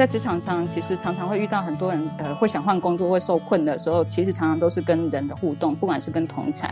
在职场上，其实常常会遇到很多人，呃，会想换工作，会受困的时候，其实常常都是跟人的互动，不管是跟同侪，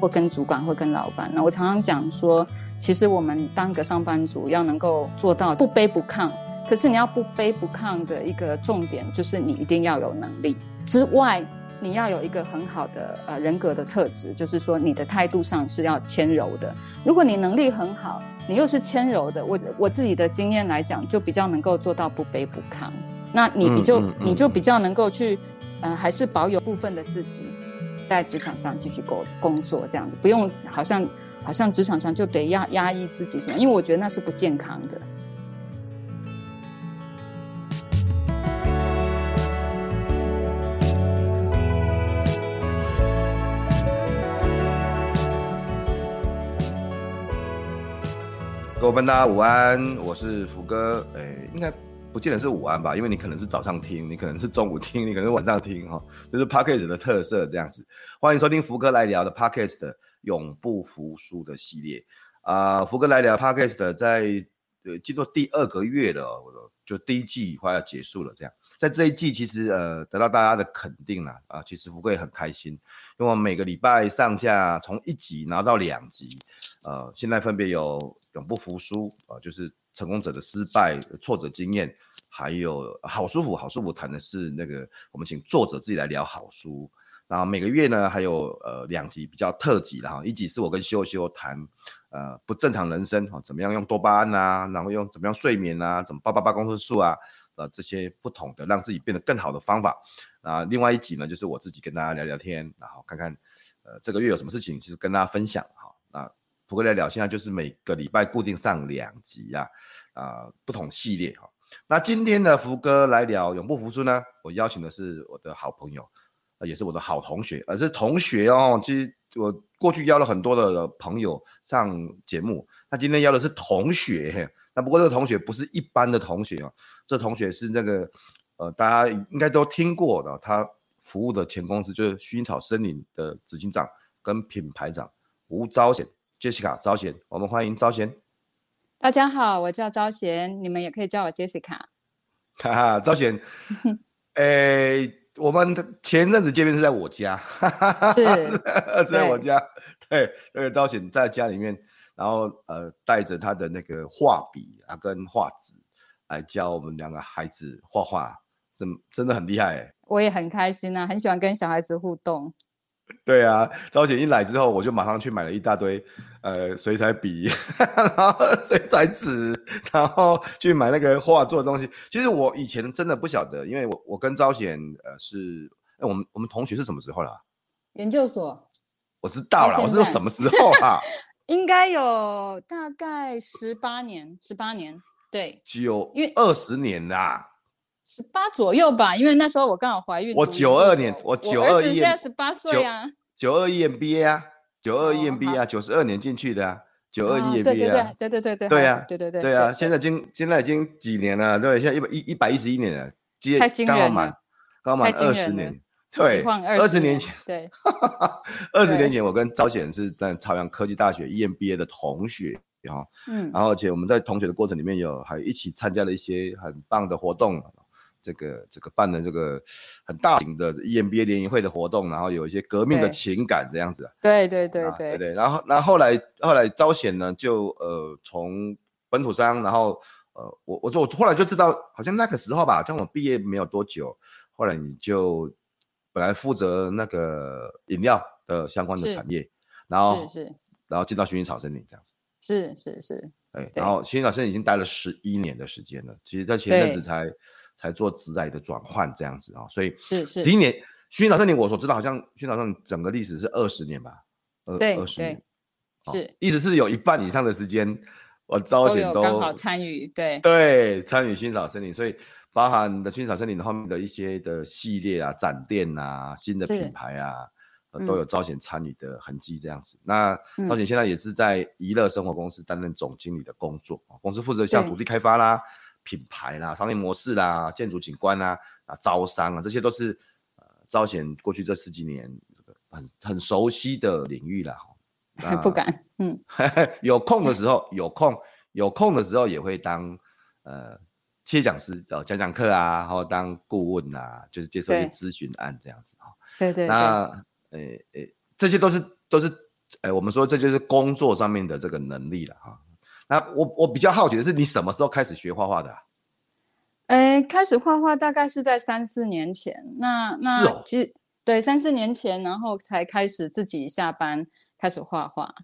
或跟主管，或跟老板。那我常常讲说，其实我们当个上班族要能够做到不卑不亢，可是你要不卑不亢的一个重点，就是你一定要有能力之外。你要有一个很好的呃人格的特质，就是说你的态度上是要谦柔的。如果你能力很好，你又是谦柔的，我我自己的经验来讲，就比较能够做到不卑不亢。那你你就、嗯嗯嗯、你就比较能够去呃，还是保有部分的自己，在职场上继续工工作这样子，不用好像好像职场上就得压压抑自己什么，因为我觉得那是不健康的。各位大家午安，我是福哥。诶、应该不见得是午安吧，因为你可能是早上听，你可能是中午听，你可能是晚上听哈，就是 Podcast 的特色这样子。欢迎收听福哥来聊的 Podcast 的永不服输的系列啊、福哥来聊 Podcast 在呃进入第二个月了，就第一季快要结束了。这样，在这一季其实呃得到大家的肯定了啊，其实福哥也很开心，因为我每个礼拜上架从一集拿到两集。呃，现在分别有永不服输啊、呃，就是成功者的失败挫折经验，还有好舒服，好舒服谈的是那个我们请作者自己来聊好书。然后每个月呢，还有呃两集比较特辑的哈，一集是我跟修修谈呃不正常人生哈、怎么样用多巴胺啊，然后用怎么样睡眠啊，怎么八八八公式数啊，呃这些不同的让自己变得更好的方法。啊、另外一集呢，就是我自己跟大家聊聊天，然后看看呃这个月有什么事情，其实跟大家分享哈。那、福哥来聊，现在就是每个礼拜固定上两集、啊，啊、不同系列哈。那今天的福哥来聊永不服输呢，我邀请的是我的好朋友，也是我的好同学，而是同学哦。其实我过去邀了很多的朋友上节目，那今天邀的是同学，那不过这个同学不是一般的同学哦，这同学是那个呃，大家应该都听过的，他服务的前公司就是薰衣草森林的执行长跟品牌长吴昭贤。Jessica 昭贤，我们欢迎招贤。大家好，我叫招贤，你们也可以叫我 Jessica。哈哈，招贤，诶、欸，我们前阵子见面是在我家，是 是在我家，对，那个招贤在家里面，然后呃带着他的那个画笔啊跟画纸来教我们两个孩子画画，真真的很厉害哎。我也很开心啊，很喜欢跟小孩子互动。对啊，招贤一来之后，我就马上去买了一大堆，呃，水彩笔，然后水彩纸，然后去买那个画作的东西。其实我以前真的不晓得，因为我我跟招贤，呃，是，哎，我们我们同学是什么时候啦？研究所。我知道了，我是说什么时候啊？应该有大概十八年，十八年，对，有，因为二十年啦。十八左右吧，因为那时候我刚好怀孕。我九二年，我九二一，现在十八岁啊。九二一 MBA 啊，九二一 MBA 啊，九十二年进去的啊，九二一 MBA 啊。对对对对对对啊，对对对。对啊，现在已经现在已经几年了？对，现在一百一一百一十一年了，接刚好满刚好满二十年。对，二十年前。对。二十年前，我跟朝贤是在朝阳科技大学 EMBA 的同学，然后嗯，然后而且我们在同学的过程里面有还一起参加了一些很棒的活动。这个这个办的这个很大型的 EMBA 联谊会的活动，然后有一些革命的情感这样子。对对对对对，对。然后然后，后来后来招贤呢，就呃从本土商，然后呃我我就我后来就知道，好像那个时候吧，像我毕业没有多久，后来你就本来负责那个饮料的相关的产业，然后是是，然后进到薰衣草森林这样子。是是是。哎，然后薰衣草森林已经待了十一年的时间了，其实在前阵子才。才做职涯的转换这样子啊，所以是是十一年薰衣草森林我所知道，好像薰衣草森林整个历史是二十年吧？二对二十年，对是，一直是有一半以上的时间，我招贤都刚好参与，对对，参与薰衣草森林，所以包含的薰衣草森林后面的一些的系列啊、展店啊、新的品牌啊。都有招贤参与的痕迹，这样子。嗯、那招贤现在也是在宜乐生活公司担任总经理的工作，嗯、公司负责像土地开发啦、品牌啦、商业模式啦、建筑景观啦、啊招商啊，这些都是呃招贤过去这十几年很很熟悉的领域啦。还 不敢，嗯，有空的时候有空有空的时候也会当呃企业讲师讲讲课啊，然后当顾问啊，就是接受一些咨询案这样子哈。对对，对，那。诶诶，这些都是都是，哎，我们说这就是工作上面的这个能力了哈。那我我比较好奇的是，你什么时候开始学画画的？诶，开始画画大概是在三四年前。那那、哦、其实对三四年前，然后才开始自己下班开始画画。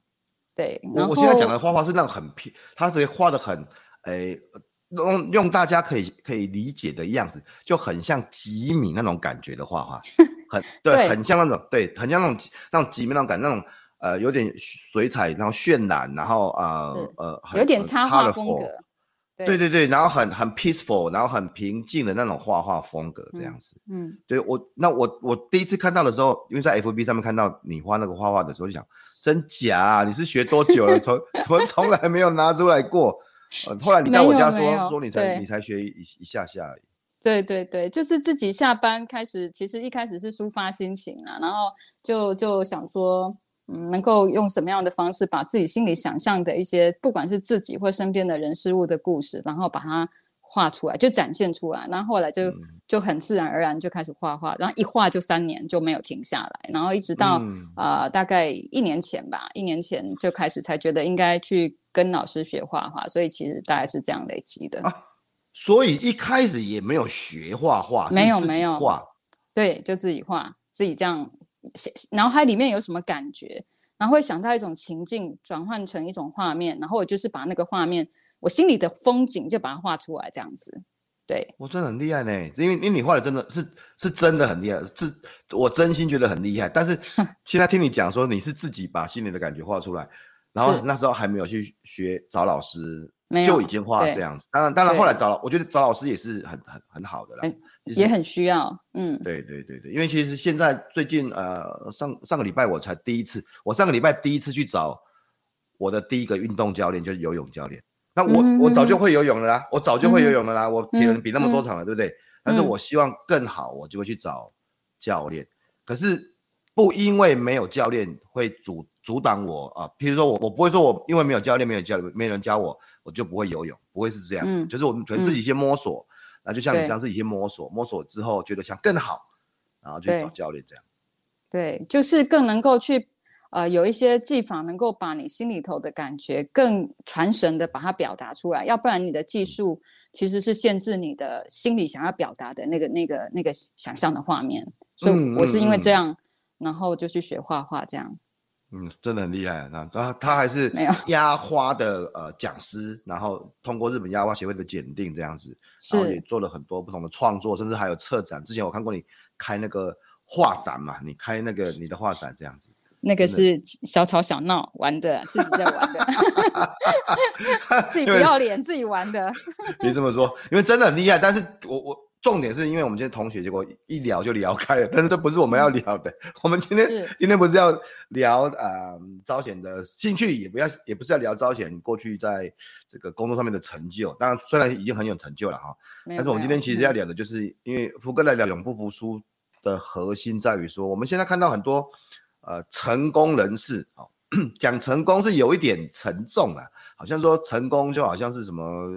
对，我我现在讲的画画是那种很平，他是画的很诶。用用大家可以可以理解的样子，就很像吉米那种感觉的画画，很对，对，很像那种对，很像那种那种吉米那种感，那种呃有点水彩，然后渲染，然后呃呃有点插画风格，对，对对对，然后很很 peaceful，然后很平静的那种画画风格这样子，嗯，嗯对我那我我第一次看到的时候，因为在 FB 上面看到你画那个画画的时候，就想真假啊？你是学多久了？从 从从来没有拿出来过。呃，后来你到我家说说你才你才学一一下下而已。对对对，就是自己下班开始，其实一开始是抒发心情啊，然后就就想说，嗯，能够用什么样的方式把自己心里想象的一些，不管是自己或身边的人事物的故事，然后把它画出来，就展现出来。然后后来就、嗯、就很自然而然就开始画画，然后一画就三年就没有停下来，然后一直到呃、大概一年前吧，一年前就开始才觉得应该去。跟老师学画画，所以其实大概是这样累积的啊。所以一开始也没有学画画，没有没有画，对，就自己画，自己这样，脑海里面有什么感觉，然后会想到一种情境，转换成一种画面，然后我就是把那个画面，我心里的风景就把它画出来，这样子。对，我真的很厉害呢，因为因为你画的真的是是真的很厉害，是我真心觉得很厉害。但是 现在听你讲说你是自己把心里的感觉画出来。然后那时候还没有去学找老师，就已经画这样子。当然，当然后来找，我觉得找老师也是很很很好的啦，也很需要。嗯，对对对对，因为其实现在最近呃上上个礼拜我才第一次，我上个礼拜第一次去找我的第一个运动教练，就是游泳教练。那我、嗯、我早就会游泳了啦，我早就会游泳了啦，嗯、我体能比那么多场了，对不对？但是我希望更好，我就会去找教练。可是不因为没有教练会阻。阻挡我啊！譬如说我，我不会说我因为没有教练，没有教，没人教我，我就不会游泳，不会是这样就是我们可能自己先摸索，那、嗯、就像你这样自己先摸索，摸索之后觉得想更好，然后就找教练这样。对，就是更能够去呃有一些技法，能够把你心里头的感觉更传神的把它表达出来，要不然你的技术其实是限制你的心里想要表达的那个那个那个想象的画面。所以我是因为这样，嗯嗯嗯、然后就去学画画这样。嗯，真的很厉害啊！那他他还是压花的呃讲师，然后通过日本压花协会的检定这样子，然后也做了很多不同的创作，甚至还有策展。之前我看过你开那个画展嘛，你开那个你的画展这样子，那个是小吵小闹玩的，自己在玩的，自己不要脸，自己玩的。别这么说，因为真的很厉害，但是我我。重点是因为我们今天同学，结果一聊就聊开了，但是这不是我们要聊的。嗯、我们今天今天不是要聊呃招贤的兴趣，也不要也不是要聊招贤过去在这个工作上面的成就。当然，虽然已经很有成就了哈，但是我们今天其实要聊的就是，因为福哥来聊永不服输的核心在于说，我们现在看到很多呃成功人士啊，讲成功是有一点沉重了，好像说成功就好像是什么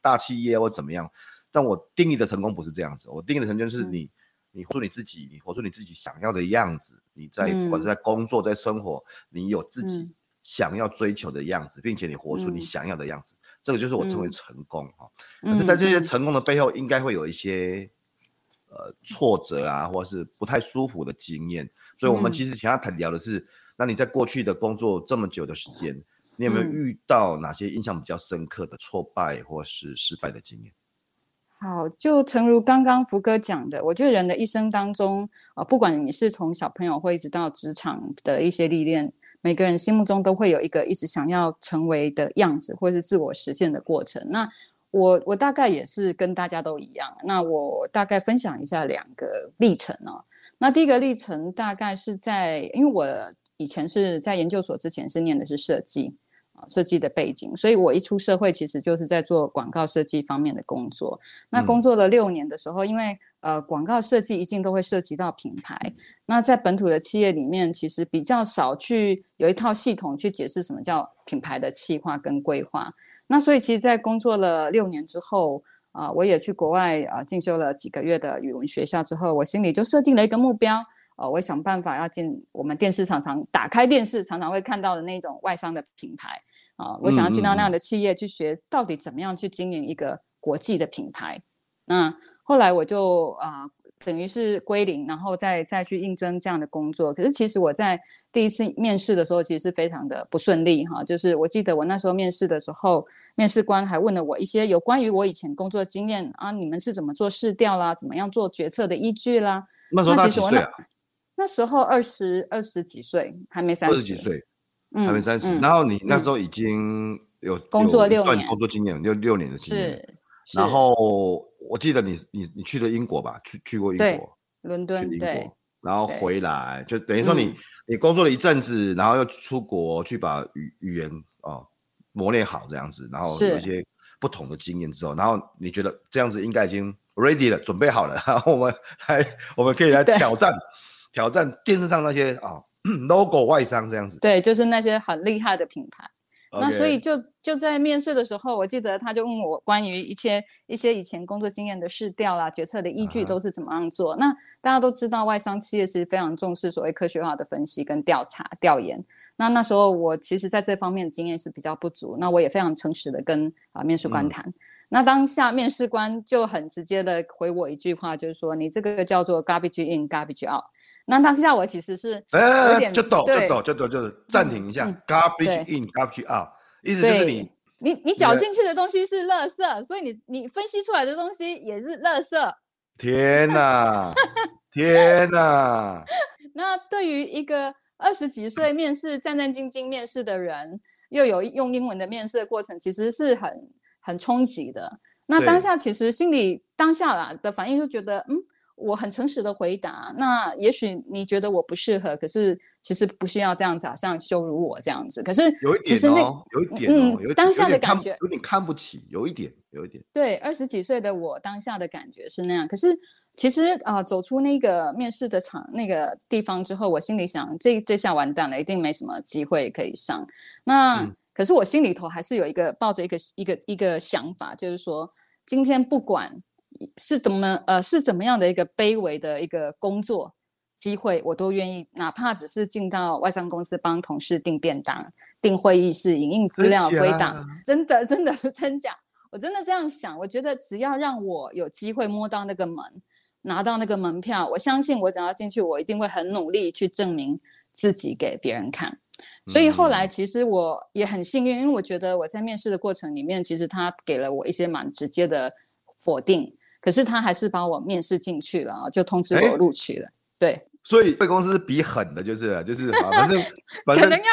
大企业或怎么样。但我定义的成功不是这样子，我定义的成功是你，嗯、你活出你自己，你活出你自己想要的样子。你在、嗯、不管是在工作，在生活，你有自己想要追求的样子，嗯、并且你活出你想要的样子，嗯、这个就是我称为成功哈。可、嗯、是，在这些成功的背后，应该会有一些呃挫折啊，或者是不太舒服的经验。所以，我们其实想要谈聊的是，嗯、那你在过去的工作这么久的时间，你有没有遇到哪些印象比较深刻的挫败或是失败的经验？好，就诚如刚刚福哥讲的，我觉得人的一生当中，呃，不管你是从小朋友会一直到职场的一些历练，每个人心目中都会有一个一直想要成为的样子，或是自我实现的过程。那我我大概也是跟大家都一样。那我大概分享一下两个历程哦。那第一个历程大概是在，因为我以前是在研究所之前是念的是设计。设计的背景，所以我一出社会，其实就是在做广告设计方面的工作。那工作了六年的时候，因为呃广告设计一定都会涉及到品牌。那在本土的企业里面，其实比较少去有一套系统去解释什么叫品牌的企划跟规划。那所以其实，在工作了六年之后，啊、呃，我也去国外啊、呃、进修了几个月的语文学校之后，我心里就设定了一个目标，呃，我想办法要进我们电视常常打开电视常常会看到的那种外商的品牌。啊，我想要进到那样的企业去学，到底怎么样去经营一个国际的品牌。那后来我就啊、呃，等于是归零，然后再再去应征这样的工作。可是其实我在第一次面试的时候，其实是非常的不顺利哈。就是我记得我那时候面试的时候，面试官还问了我一些有关于我以前工作经验啊，你们是怎么做市调啦，怎么样做决策的依据啦。那时候他几岁啊？那时候二十二十几岁，还没三十。二十几岁。还没三十、嗯，然后你那时候已经有工作六年，工作经验六六年的经验。是，然后我记得你你你去了英国吧？去去过英国，伦敦，英国对。然后回来就等于说你、嗯、你工作了一阵子，然后又出国去把语语言啊、哦、磨练好这样子，然后有一些不同的经验之后，然后你觉得这样子应该已经 ready 了，准备好了，然后我们来我们可以来挑战挑战电视上那些啊。哦 logo 外商这样子，对，就是那些很厉害的品牌。那所以就就在面试的时候，我记得他就问我关于一些一些以前工作经验的试调啦、决策的依据都是怎么样做。Uh -huh. 那大家都知道，外商企业是非常重视所谓科学化的分析跟调查调研。那那时候我其实在这方面的经验是比较不足。那我也非常诚实的跟啊面试官谈。嗯。那当下面试官就很直接的回我一句话，就是说你这个叫做 garbage in garbage out。那当下我其实是有点，就抖就抖就抖，就是暂停一下，garbage in garbage out，意思就是你你你搅进去的东西是垃圾，所以你你分析出来的东西也是垃圾。天哪，天哪！那对于一个二十几岁面试战战兢兢面试的人，又有用英文的面试的过程，其实是很很冲击的。那当下其实心里当下啦的反应就觉得，嗯。我很诚实的回答，那也许你觉得我不适合，可是其实不需要这样子，好像羞辱我这样子。可是有一点哦，有一点，嗯，当下的感觉有点看不起，有一点，有一点。对，二十几岁的我当下的感觉是那样。可是其实啊、呃，走出那个面试的场那个地方之后，我心里想，这这下完蛋了，一定没什么机会可以上。那、嗯、可是我心里头还是有一个抱着一个一个一个想法，就是说今天不管。是怎么呃是怎么样的一个卑微的一个工作机会，我都愿意，哪怕只是进到外商公司帮同事订便当、订会议室、影印资料、归档，真的真的真假，我真的这样想。我觉得只要让我有机会摸到那个门，拿到那个门票，我相信我只要进去，我一定会很努力去证明自己给别人看。所以后来其实我也很幸运，因为我觉得我在面试的过程里面，其实他给了我一些蛮直接的否定。可是他还是把我面试进去了啊，就通知我录取了。对，所以被公司是比狠的，就是就是，反正 反正可能要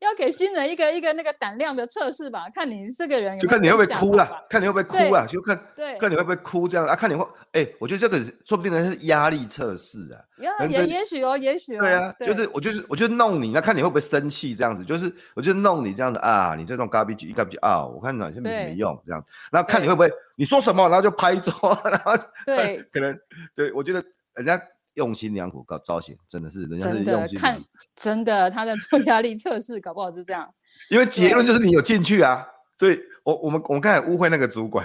要给新人一个一个那个胆量的测试吧，看你这个人有有，就看你会不会哭了，看你会不会哭啊，就看对，看你会不会哭这样啊，看你会，哎、欸，我觉得这个说不定呢是压力测试啊，也也许哦，也许哦，对啊，对就是我就是我就弄你，那看你会不会生气这样子，就是我就弄你这样子啊，你这种 garbage garbage out，我看你好像没什么用这样，然后看你会不会你说什么，然后就拍桌，然后对，可能对我觉得人家。用心良苦搞招贤，真的是人家是用心看，真的 他在做压力测试，搞不好是这样。因为结论就是你有进去啊，所以我我们我们刚才误会那个主管，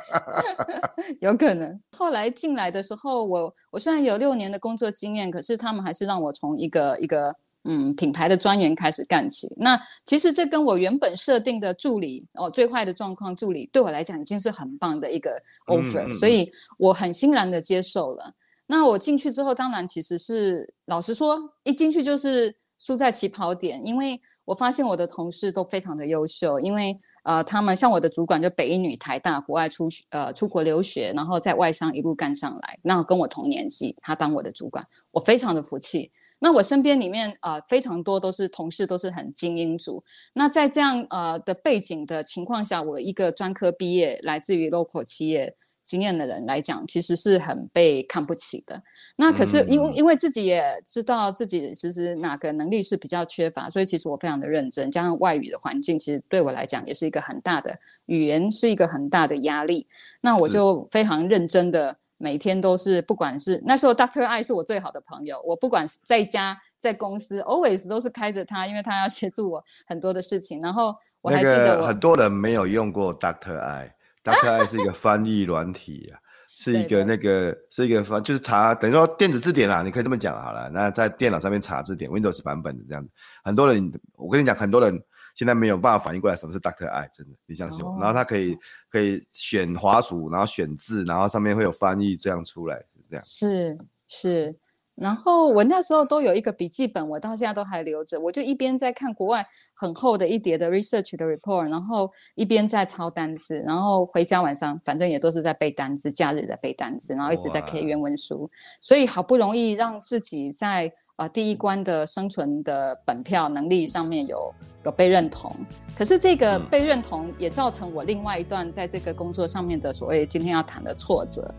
有可能。后来进来的时候，我我虽然有六年的工作经验，可是他们还是让我从一个一个。嗯，品牌的专员开始干起。那其实这跟我原本设定的助理哦，最坏的状况助理对我来讲已经是很棒的一个 offer，嗯，所以我很欣然的接受了。那我进去之后，当然其实是老实说，一进去就是输在起跑点，因为我发现我的同事都非常的优秀，因为呃，他们像我的主管就北一女、台大国外出呃出国留学，然后在外商一路干上来，那跟我同年纪，他当我的主管，我非常的服气。那我身边里面呃非常多都是同事，都是很精英组。那在这样呃的背景的情况下，我一个专科毕业，来自于 local 企业。经验的人来讲，其实是很被看不起的。那可是因为因为自己也知道自己其实哪个能力是比较缺乏，所以其实我非常的认真。加上外语的环境，其实对我来讲也是一个很大的语言，是一个很大的压力。那我就非常认真的每天都是，不管是那时候 Doctor I 是我最好的朋友，我不管是在家在公司，always 都是开着它，因为它要协助我很多的事情。然后我还记得我很多人没有用过 Doctor I，Doctor I 是一个翻译软体啊，是一个那个是一个翻，就是查等于说电子字典啦，你可以这么讲好了。那在电脑上面查字典，Windows 版本的这样子，很多人我跟你讲，很多人现在没有办法反应过来什么是 Dr. I，真的，你相信我。哦、然后他可以可以选滑鼠，然后选字，然后上面会有翻译这样出来，这样是是。然后我那时候都有一个笔记本，我到现在都还留着。我就一边在看国外很厚的一叠的 research 的 report，然后一边在抄单词，然后回家晚上反正也都是在背单词，假日在背单词，然后一直在 K 原文书。所以好不容易让自己在呃第一关的生存的本票能力上面有有被认同。可是这个被认同也造成我另外一段在这个工作上面的所谓今天要谈的挫折。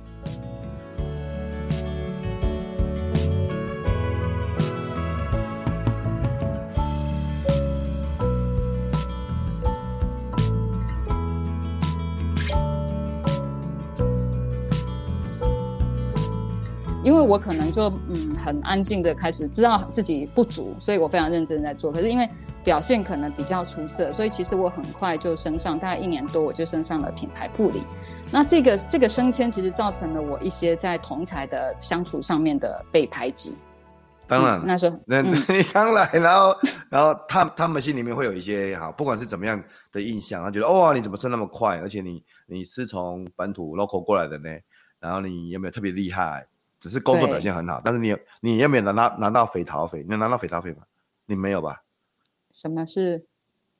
因为我可能就嗯很安静的开始知道自己不足，所以我非常认真在做。可是因为表现可能比较出色，所以其实我很快就升上，大概一年多我就升上了品牌副理。那这个这个升迁其实造成了我一些在同才的相处上面的被排挤。当然，嗯、那时候那你刚来，然后然后他他们心里面会有一些好，不管是怎么样的印象，他觉得哦，你怎么升那么快？而且你你是从本土 local 过来的呢？然后你有没有特别厉害？只是工作表现很好，但是你有你有没有拿到拿到匪逃匪？你有拿到匪逃匪吗？你没有吧？什么是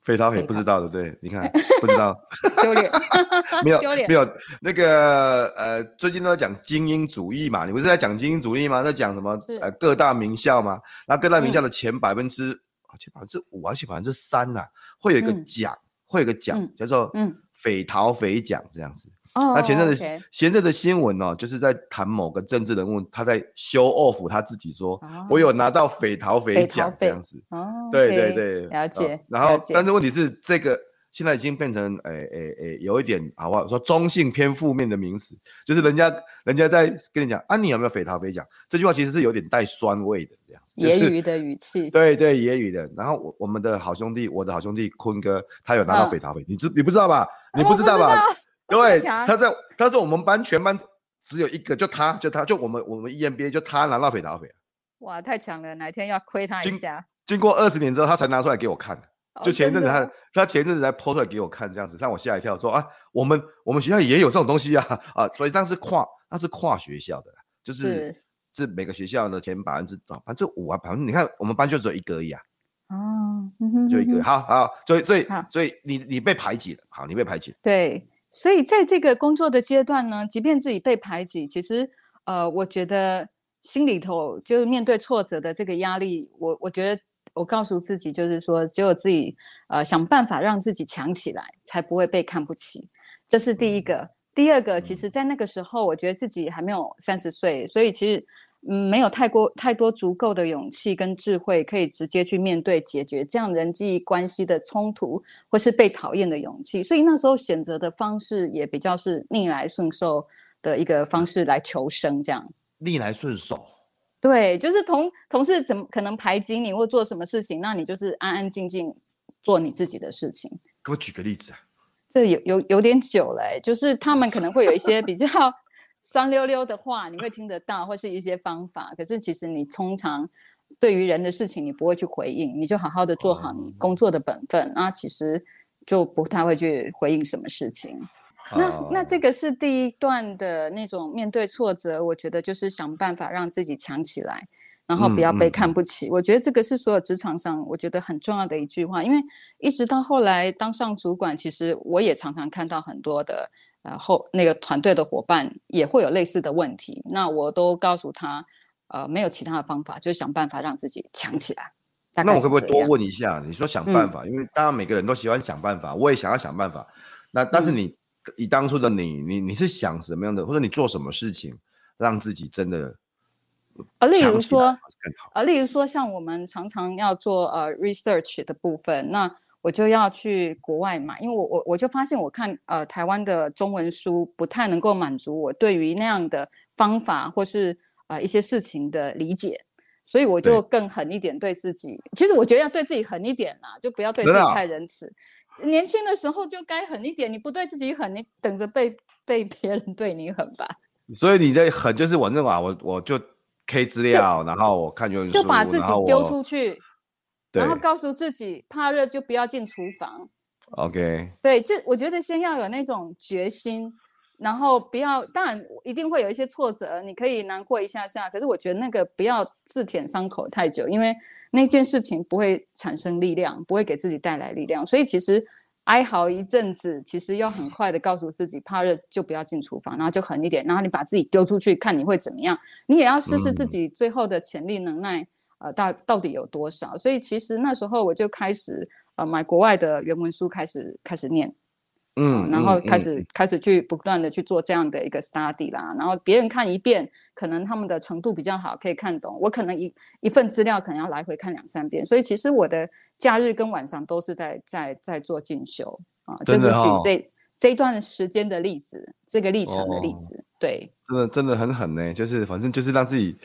匪逃匪？不知道对不对？你看 不知道，丢脸，没有丢脸，没有那个呃，最近都在讲精英主义嘛？你不是在讲精英主义吗？在讲什么？呃，各大名校嘛？那各大名校的前百分之前百分之五而且百分之三呐？会有一个奖，嗯、会有一个奖、嗯、叫做嗯匪逃匪奖这样子。那前阵子前阵的新闻哦，就是在谈某个政治人物，他在 show off 他自己说，我有拿到匪逃匪奖这样子。哦，对对对，了解。然后，但是问题是，这个现在已经变成诶诶诶，有一点好不好？说中性偏负面的名词，就是人家人家在跟你讲啊，你有没有匪逃匪奖？这句话其实是有点带酸味的这样子，揶揄的语气。对对，揶揄的。然后我我们的好兄弟，我的好兄弟坤哥，他有拿到匪逃匪，你知你不知道吧？你不知道吧？对，他在，他说我们班全班只有一个，就他就他就我们我们 EMBA 就他拿到斐陶斐。哇，太强了，哪天要亏他一下。经过二十年之后，他才拿出来给我看。就前一阵子他他前一阵子才 po 出来给我看，这样子让我吓一跳，说啊，我们我们学校也有这种东西啊啊，所以那是跨那是跨学校的，就是是每个学校的前百分之啊百分之五啊百分之，你看我们班就只有一个而已啊。哦，就一个，好好，所以所以所以你你被排挤了，好，你被排挤。对。所以在这个工作的阶段呢，即便自己被排挤，其实，呃，我觉得心里头就是面对挫折的这个压力，我我觉得我告诉自己就是说，只有自己呃想办法让自己强起来，才不会被看不起。这是第一个。第二个，其实在那个时候，我觉得自己还没有三十岁，所以其实。嗯，没有太过太多足够的勇气跟智慧，可以直接去面对解决这样人际关系的冲突，或是被讨厌的勇气。所以那时候选择的方式也比较是逆来顺受的一个方式来求生，这样。逆来顺受。对，就是同同事怎么可能排挤你或做什么事情，那你就是安安静静做你自己的事情。给我举个例子啊。这有有有点久了，欸，就是他们可能会有一些比较。酸溜溜的话，你会听得到，或是一些方法。可是其实你通常对于人的事情，你不会去回应，你就好好的做好你工作的本分。那、哦、其实就不太会去回应什么事情。哦、那那这个是第一段的那种面对挫折，我觉得就是想办法让自己强起来。然后不要被看不起。嗯嗯、我觉得这个是所有职场上我觉得很重要的一句话，因为一直到后来当上主管，其实我也常常看到很多的呃后那个团队的伙伴也会有类似的问题，那我都告诉他，呃，没有其他的方法，就想办法让自己强起来。那我可不可以多问一下？你说想办法，嗯、因为当然每个人都喜欢想办法，我也想要想办法。那但是你、嗯、以当初的你，你你是想什么样的，或者你做什么事情，让自己真的啊？例如说啊，例如说像我们常常要做呃 research 的部分，那我就要去国外买，因为我我我就发现我看呃台湾的中文书不太能够满足我对于那样的方法或是呃一些事情的理解。所以我就更狠一点对自己。其实我觉得要对自己狠一点啦，就不要对自己太仁慈。年轻的时候就该狠一点，你不对自己狠，你等着被被别人对你狠吧。所以你的狠就是我认为我我就 K 资料，然后我看就就把自己丢出去，然后告诉自己怕热就不要进厨房。OK。对，这我觉得先要有那种决心。然后不要，当然一定会有一些挫折，你可以难过一下下。可是我觉得那个不要自舔伤口太久，因为那件事情不会产生力量，不会给自己带来力量。所以其实哀嚎一阵子，其实要很快的告诉自己，怕热就不要进厨房，然后就狠一点，然后你把自己丢出去，看你会怎么样。你也要试试自己最后的潜力能耐，嗯、呃，到到底有多少。所以其实那时候我就开始呃买国外的原文书，开始开始念。嗯，然后开始、嗯、开始去不断的去做这样的一个 study 啦，然后别人看一遍，可能他们的程度比较好，可以看懂。我可能一一份资料可能要来回看两三遍，所以其实我的假日跟晚上都是在在在做进修啊，哦、就是举这这一段时间的例子，这个历程的例子，哦、对，真的真的很狠呢，就是反正就是让自己。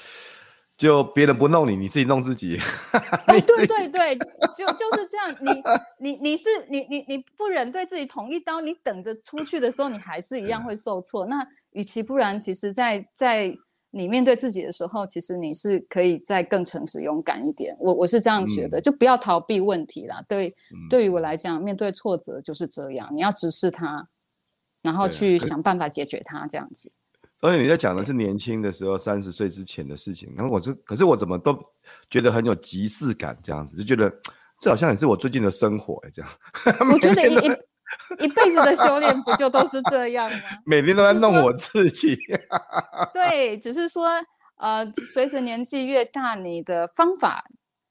就别人不弄你，你自己弄自己。哎，对对对，就就是这样。你你你是你你你不忍对自己捅一刀，你等着出去的时候，你还是一样会受挫。那与其不然，其实在，在在你面对自己的时候，其实你是可以再更诚实、勇敢一点。我我是这样觉得，嗯、就不要逃避问题啦。对，嗯、对于我来讲，面对挫折就是这样，你要直视它，然后去想办法解决它，这样子。所以你在讲的是年轻的时候，三十岁之前的事情。然后我是，可是我怎么都觉得很有即视感，这样子就觉得这好像也是我最近的生活哎，这样。我觉得一一辈子的修炼不就都是这样吗？每天都在弄我自己。对，只是说呃，随着年纪越大，你的方法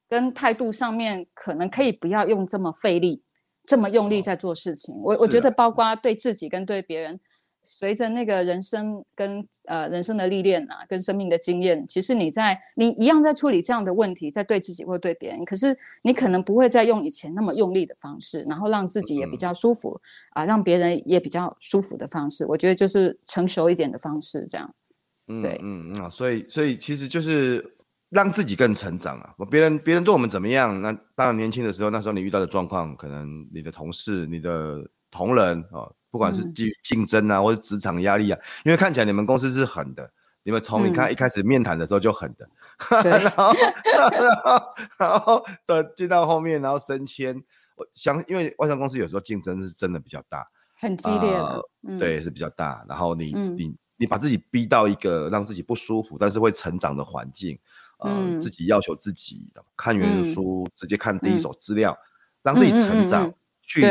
跟态度上面可能可以不要用这么费力，这么用力在做事情。我我觉得包括对自己跟对别人。随着那个人生跟呃人生的历练啊，跟生命的经验，其实你在你一样在处理这样的问题，在对自己或对别人，可是你可能不会再用以前那么用力的方式，然后让自己也比较舒服啊、嗯呃，让别人也比较舒服的方式，我觉得就是成熟一点的方式，这样。嗯，对，嗯嗯，所以所以其实就是让自己更成长啊。别人别人对我们怎么样？那当然年轻的时候，那时候你遇到的状况，可能你的同事、你的同仁啊。哦不管是基于竞争啊，嗯、或者职场压力啊，因为看起来你们公司是狠的，你们从你看一开始面谈的时候就狠的，嗯、然后然后然后的进到后面，然后升迁，我想因为外商公司有时候竞争是真的比较大，很激烈对，是比较大。然后你、嗯、你你把自己逼到一个让自己不舒服，但是会成长的环境，呃，嗯、自己要求自己看原书，嗯、直接看第一手资料，让自己成长，去。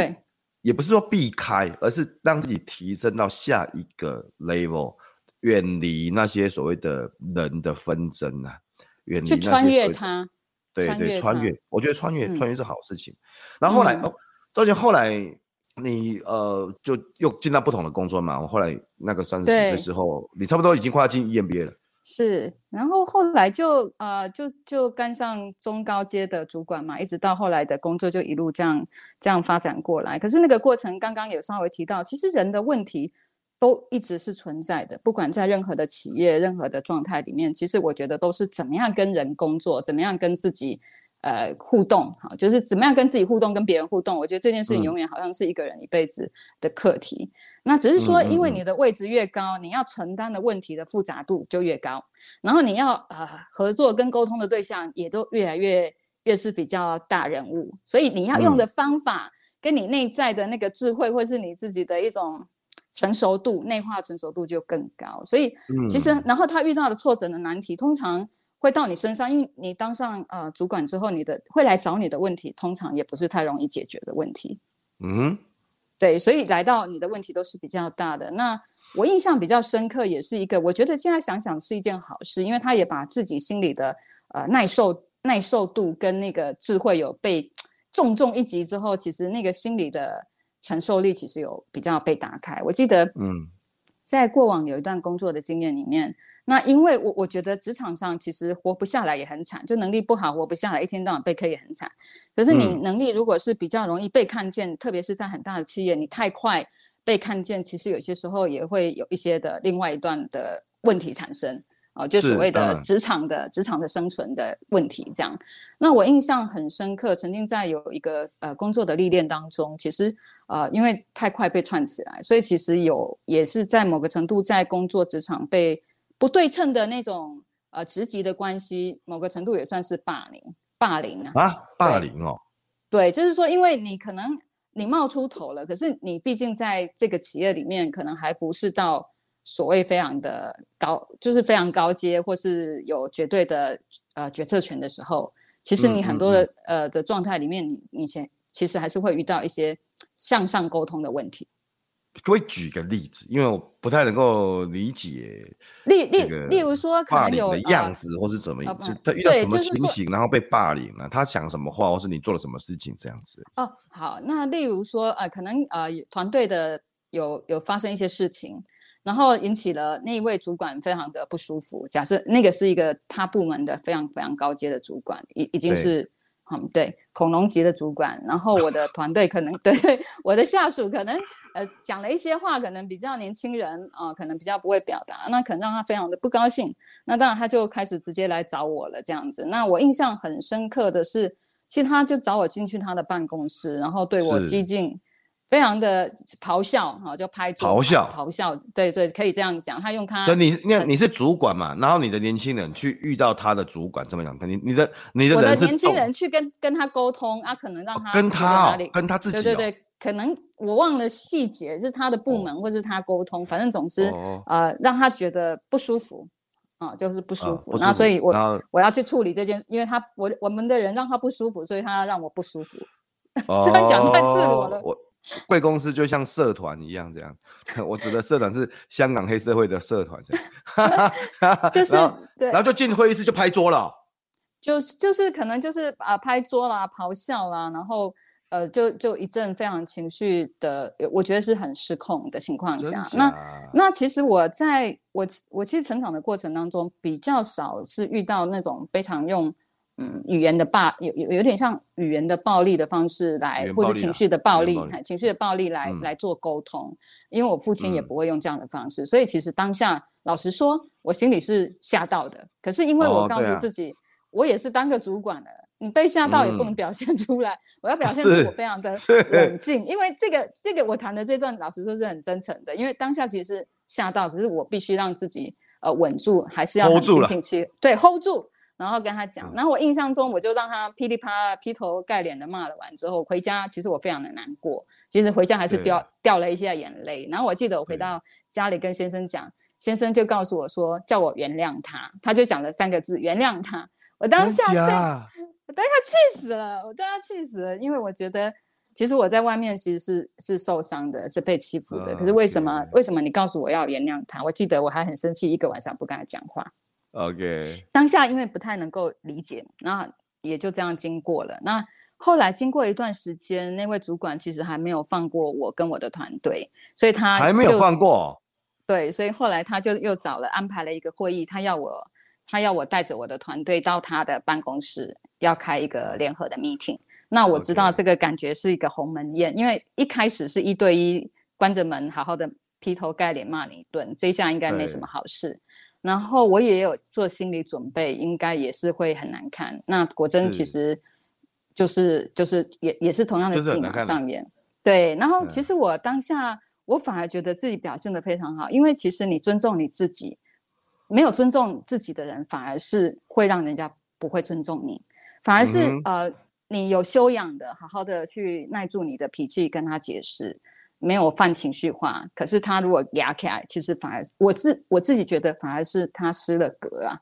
对也不是说避开，而是让自己提升到下一个 level，远离那些所谓的人的纷争啊，远离去穿越它。对对，穿越，我觉得穿越穿越是好事情。然后后来哦，赵姐，后来你呃就又进到不同的工作嘛。我后来那个三十岁的时候，你差不多已经快要进 EMBA 了。是，然后后来就呃就就干上中高阶的主管嘛，一直到后来的工作就一路这样这样发展过来。可是那个过程刚刚有稍微提到，其实人的问题都一直是存在的，不管在任何的企业、任何的状态里面，其实我觉得都是怎么样跟人工作，怎么样跟自己。呃，互动好，就是怎么样跟自己互动，跟别人互动。我觉得这件事情永远好像是一个人一辈子的课题。嗯、那只是说，因为你的位置越高，嗯、你要承担的问题的复杂度就越高，然后你要呃合作跟沟通的对象也都越来越越是比较大人物，所以你要用的方法，跟你内在的那个智慧，或是你自己的一种成熟度、内化成熟度就更高。所以其实，然后他遇到的挫折的难题，通常。会到你身上，因为你当上呃主管之后，你的会来找你的问题，通常也不是太容易解决的问题。嗯，对，所以来到你的问题都是比较大的。那我印象比较深刻，也是一个我觉得现在想想是一件好事，因为他也把自己心里的呃耐受耐受度跟那个智慧有被重重一击之后，其实那个心理的承受力其实有比较被打开。我记得，嗯，在过往有一段工作的经验里面。那因为我我觉得职场上其实活不下来也很惨，就能力不好活不下来，一天到晚被 K 也很惨。可是你能力如果是比较容易被看见，嗯、特别是在很大的企业，你太快被看见，其实有些时候也会有一些的另外一段的问题产生啊、哦，就所谓的职场的职场的生存的问题这样。那我印象很深刻，曾经在有一个呃工作的历练当中，其实呃因为太快被串起来，所以其实有也是在某个程度在工作职场被。不对称的那种呃职级的关系，某个程度也算是霸凌，霸凌啊啊，霸凌哦，对，就是说，因为你可能你冒出头了，可是你毕竟在这个企业里面，可能还不是到所谓非常的高，就是非常高阶或是有绝对的呃决策权的时候，其实你很多的、嗯嗯嗯、呃的状态里面，你以前其实还是会遇到一些向上沟通的问题。可不可以举个例子？因为我不太能够理解例例例如说，可能有的样子，或是怎么样，是他遇到什么情形，然后被霸凌了，他讲什么话，或是你做了什么事情，这样子。哦，好，那例如说，呃，可能呃，团队的有有发生一些事情，然后引起了那一位主管非常的不舒服。假设那个是一个他部门的非常非常高阶的主管，已已经是。嗯，对，恐龙级的主管，然后我的团队可能 对我的下属可能呃讲了一些话，可能比较年轻人啊、呃，可能比较不会表达，那可能让他非常的不高兴。那当然他就开始直接来找我了，这样子。那我印象很深刻的是，其实他就找我进去他的办公室，然后对我激进。非常的咆哮，哈，就拍桌咆哮，咆哮，对对，可以这样讲。他用他，就你，你你是主管嘛，然后你的年轻人去遇到他的主管，这么讲，你你的你的，我的年轻人去跟跟他沟通啊，可能让他、哦、跟他、哦、跟他自己、哦，对对对，可能我忘了细节，是他的部门、哦、或是他沟通，反正总之、哦、呃让他觉得不舒服啊、呃，就是不舒服。然后所以我我要去处理这件，因为他我我们的人让他不舒服，所以他要让我不舒服，哦、这样讲太赤裸了。我贵公司就像社团一样，这样。我指的社团是香港黑社会的社团，这样。就是对，然后就进会议室就拍桌了，就是就是可能就是啊拍桌啦、咆哮啦，然后呃就就一阵非常情绪的，我觉得是很失控的情况下。那那其实我在我我其实成长的过程当中比较少是遇到那种非常用。嗯，语言的霸有有有点像语言的暴力的方式来，或者情绪的暴力，情绪的暴力来、嗯、来做沟通。因为我父亲也不会用这样的方式，嗯、所以其实当下老实说，我心里是吓到的。可是因为我告诉自己、哦啊，我也是当个主管的，你被吓到也不能表现出来，嗯、我要表现出我非常的冷静。因为这个这个我谈的这段，老实说是很真诚的。因为当下其实是吓到，可是我必须让自己呃稳住，还是要很心平气对 hold 住。然后跟他讲，然后我印象中我就让他噼里啪啦劈头盖脸的骂了完之后回家，其实我非常的难过，其实回家还是掉掉了一下眼泪。然后我记得我回到家里跟先生讲，先生就告诉我说叫我原谅他，他就讲了三个字原谅他。我当下我当下气死了，我当下气死了，因为我觉得其实我在外面其实是是受伤的，是被欺负的。可是为什么为什么你告诉我要原谅他？我记得我还很生气，一个晚上不跟他讲话。OK，当下因为不太能够理解，那也就这样经过了。那后来经过一段时间，那位主管其实还没有放过我跟我的团队，所以他还没有放过。对，所以后来他就又找了安排了一个会议，他要我他要我带着我的团队到他的办公室，要开一个联合的 meeting。那我知道这个感觉是一个鸿门宴，因为一开始是一对一关着门，好好的劈头盖脸骂你一顿，这一下应该没什么好事。然后我也有做心理准备，应该也是会很难看。那果真其实就是就是也也是同样的戏码上演。对，然后其实我当下我反而觉得自己表现的非常好，因为其实你尊重你自己，没有尊重自己的人，反而是会让人家不会尊重你，反而是、嗯、呃你有修养的，好好的去耐住你的脾气跟他解释。没有犯情绪化，可是他如果压起来，其实反而我自我自己觉得反而是他失了格啊。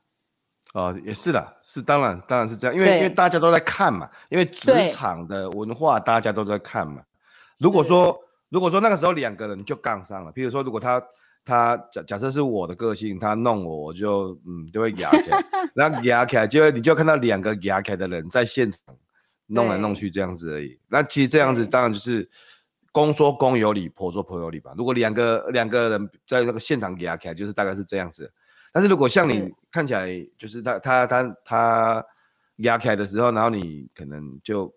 哦，也是的，是当然，当然是这样，因为因为大家都在看嘛，因为职场的文化大家都在看嘛。如果说如果说那个时候两个人就杠上了，比如说如果他他假假设是我的个性，他弄我，我就嗯就会压起来，然后 压开就会你就看到两个压起来的人在现场弄来弄去这样子而已。那其实这样子当然就是公说公有理，婆说婆有理吧。如果两个两个人在那个现场压起来，就是大概是这样子。但是如果像你看起来就是他他他他压开的时候，然后你可能就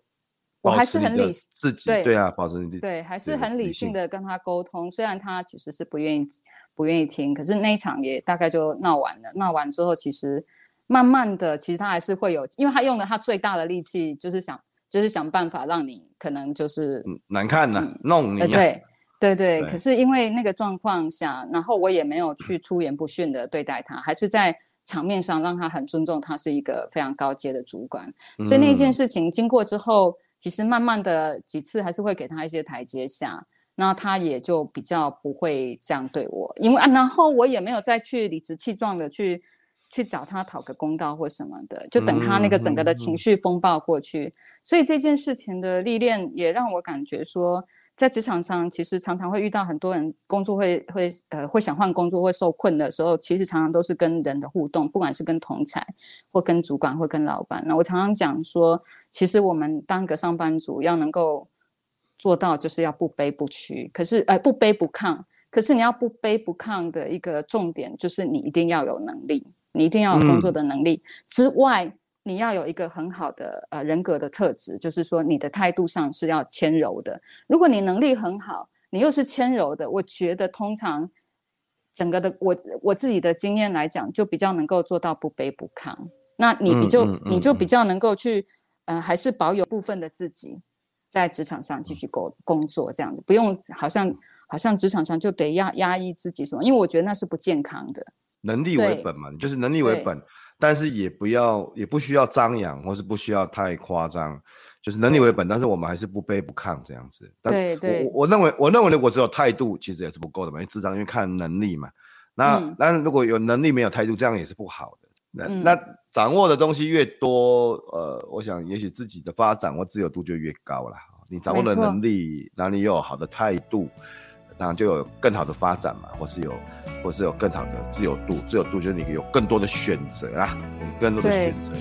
我还是很理自己对对啊，保持你对还是很理性的跟他沟通，虽然他其实是不愿意不愿意听，可是那一场也大概就闹完了。闹完之后，其实慢慢的，其实他还是会有，因为他用了他最大的力气，就是想就是想办法让你可能就是难看呐、啊嗯，弄你、啊、对。对对，对，可是因为那个状况下，然后我也没有去出言不逊的对待他，还是在场面上让他很尊重，他是一个非常高阶的主管，嗯、所以那件事情经过之后，其实慢慢的几次还是会给他一些台阶下，那他也就比较不会这样对我，因为啊，然后我也没有再去理直气壮的去去找他讨个公道或什么的，就等他那个整个的情绪风暴过去，嗯、所以这件事情的历练也让我感觉说。在职场上，其实常常会遇到很多人工作会会呃会想换工作会受困的时候，其实常常都是跟人的互动，不管是跟同才或跟主管或跟老板。那我常常讲说，其实我们当个上班族要能够做到，就是要不卑不屈。可是呃不卑不亢，可是你要不卑不亢的一个重点，就是你一定要有能力，你一定要有工作的能力、嗯、之外。你要有一个很好的呃人格的特质，就是说你的态度上是要谦柔的。如果你能力很好，你又是谦柔的，我觉得通常整个的我我自己的经验来讲，就比较能够做到不卑不亢。那你比就、嗯嗯嗯、你就比较能够去呃还是保有部分的自己在职场上继续工工作这样子，不用好像好像职场上就得压压抑自己什么，因为我觉得那是不健康的。能力为本嘛，就是能力为本。但是也不要，也不需要张扬，或是不需要太夸张，就是能力为本。但是我们还是不卑不亢这样子。对对，我我认为，我认为如果只有态度，其实也是不够的嘛，因为智商因为看能力嘛。那、嗯、那如果有能力没有态度，这样也是不好的。那、嗯、那掌握的东西越多，呃，我想也许自己的发展或自由度就越高了。你掌握的能力，然后你又有好的态度。当然就有更好的发展嘛，或是有，或是有更好的自由度。自由度就是你有更多的选择啊，有更多的选择。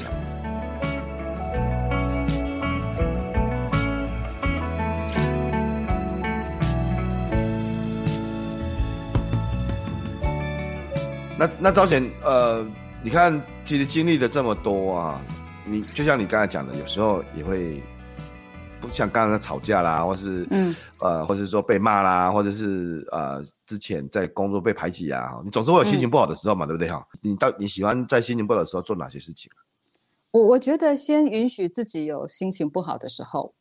那那招贤，呃，你看，其实经历了这么多啊，你就像你刚才讲的，有时候也会。不像刚刚吵架啦，或是嗯呃，或者是说被骂啦，或者是呃之前在工作被排挤啊，你总是会有心情不好的时候嘛，嗯、对不对哈？你到你喜欢在心情不好的时候做哪些事情？我我觉得先允许自己有心情不好的时候，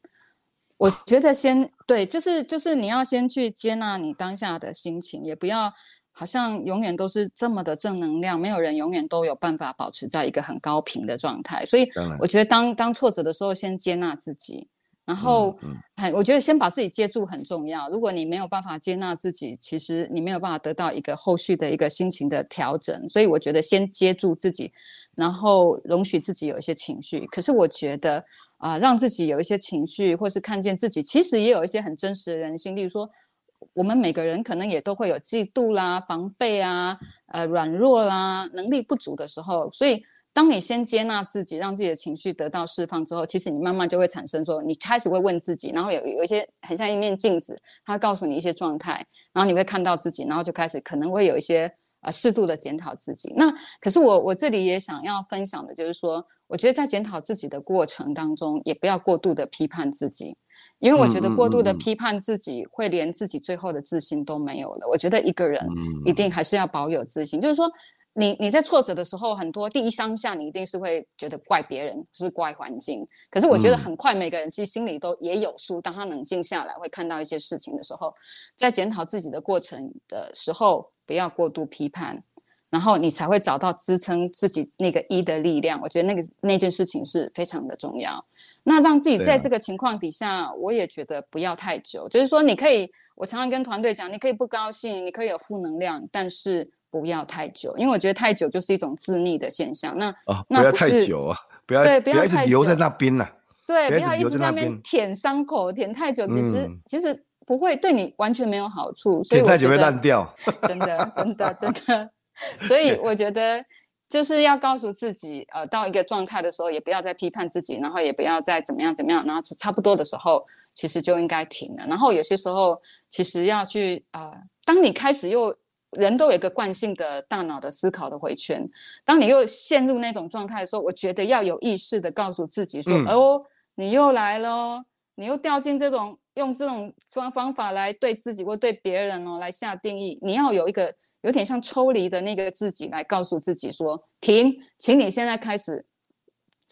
我觉得先对，就是就是你要先去接纳你当下的心情，也不要好像永远都是这么的正能量，没有人永远都有办法保持在一个很高频的状态，所以我觉得当当挫折的时候，先接纳自己。然后，很、嗯，我觉得先把自己接住很重要。如果你没有办法接纳自己，其实你没有办法得到一个后续的一个心情的调整。所以我觉得先接住自己，然后容许自己有一些情绪。可是我觉得啊、呃，让自己有一些情绪，或是看见自己其实也有一些很真实的人性。例如说，我们每个人可能也都会有嫉妒啦、防备啊、呃软弱啦、能力不足的时候，所以。当你先接纳自己，让自己的情绪得到释放之后，其实你慢慢就会产生说，你开始会问自己，然后有有一些很像一面镜子，它告诉你一些状态，然后你会看到自己，然后就开始可能会有一些呃适度的检讨自己。那可是我我这里也想要分享的就是说，我觉得在检讨自己的过程当中，也不要过度的批判自己，因为我觉得过度的批判自己会连自己最后的自信都没有了。我觉得一个人一定还是要保有自信，就是说。你你在挫折的时候，很多第一当下你一定是会觉得怪别人，是怪环境。可是我觉得很快每个人其实心里都也有数。当他冷静下来，会看到一些事情的时候，在检讨自己的过程的时候，不要过度批判，然后你才会找到支撑自己那个一的力量。我觉得那个那件事情是非常的重要。那让自己在这个情况底下，我也觉得不要太久。就是说，你可以，我常常跟团队讲，你可以不高兴，你可以有负能量，但是。不要太久，因为我觉得太久就是一种自溺的现象。那哦，不要太久啊，不要对，不要一直留在那边了。对，不要一直在那边舔伤口，舔太久，其实、嗯、其实不会对你完全没有好处。所以太久会烂掉，真的真的真的。所以我觉得就是要告诉自己，呃，到一个状态的时候，也不要再批判自己，然后也不要再怎么样怎么样，然后差不多的时候，其实就应该停了。然后有些时候，其实要去呃，当你开始又。人都有一个惯性的大脑的思考的回圈，当你又陷入那种状态的时候，我觉得要有意识的告诉自己说：“嗯、哦，你又来了，你又掉进这种用这种方方法来对自己或对别人哦来下定义。你要有一个有点像抽离的那个自己来告诉自己说：停，请你现在开始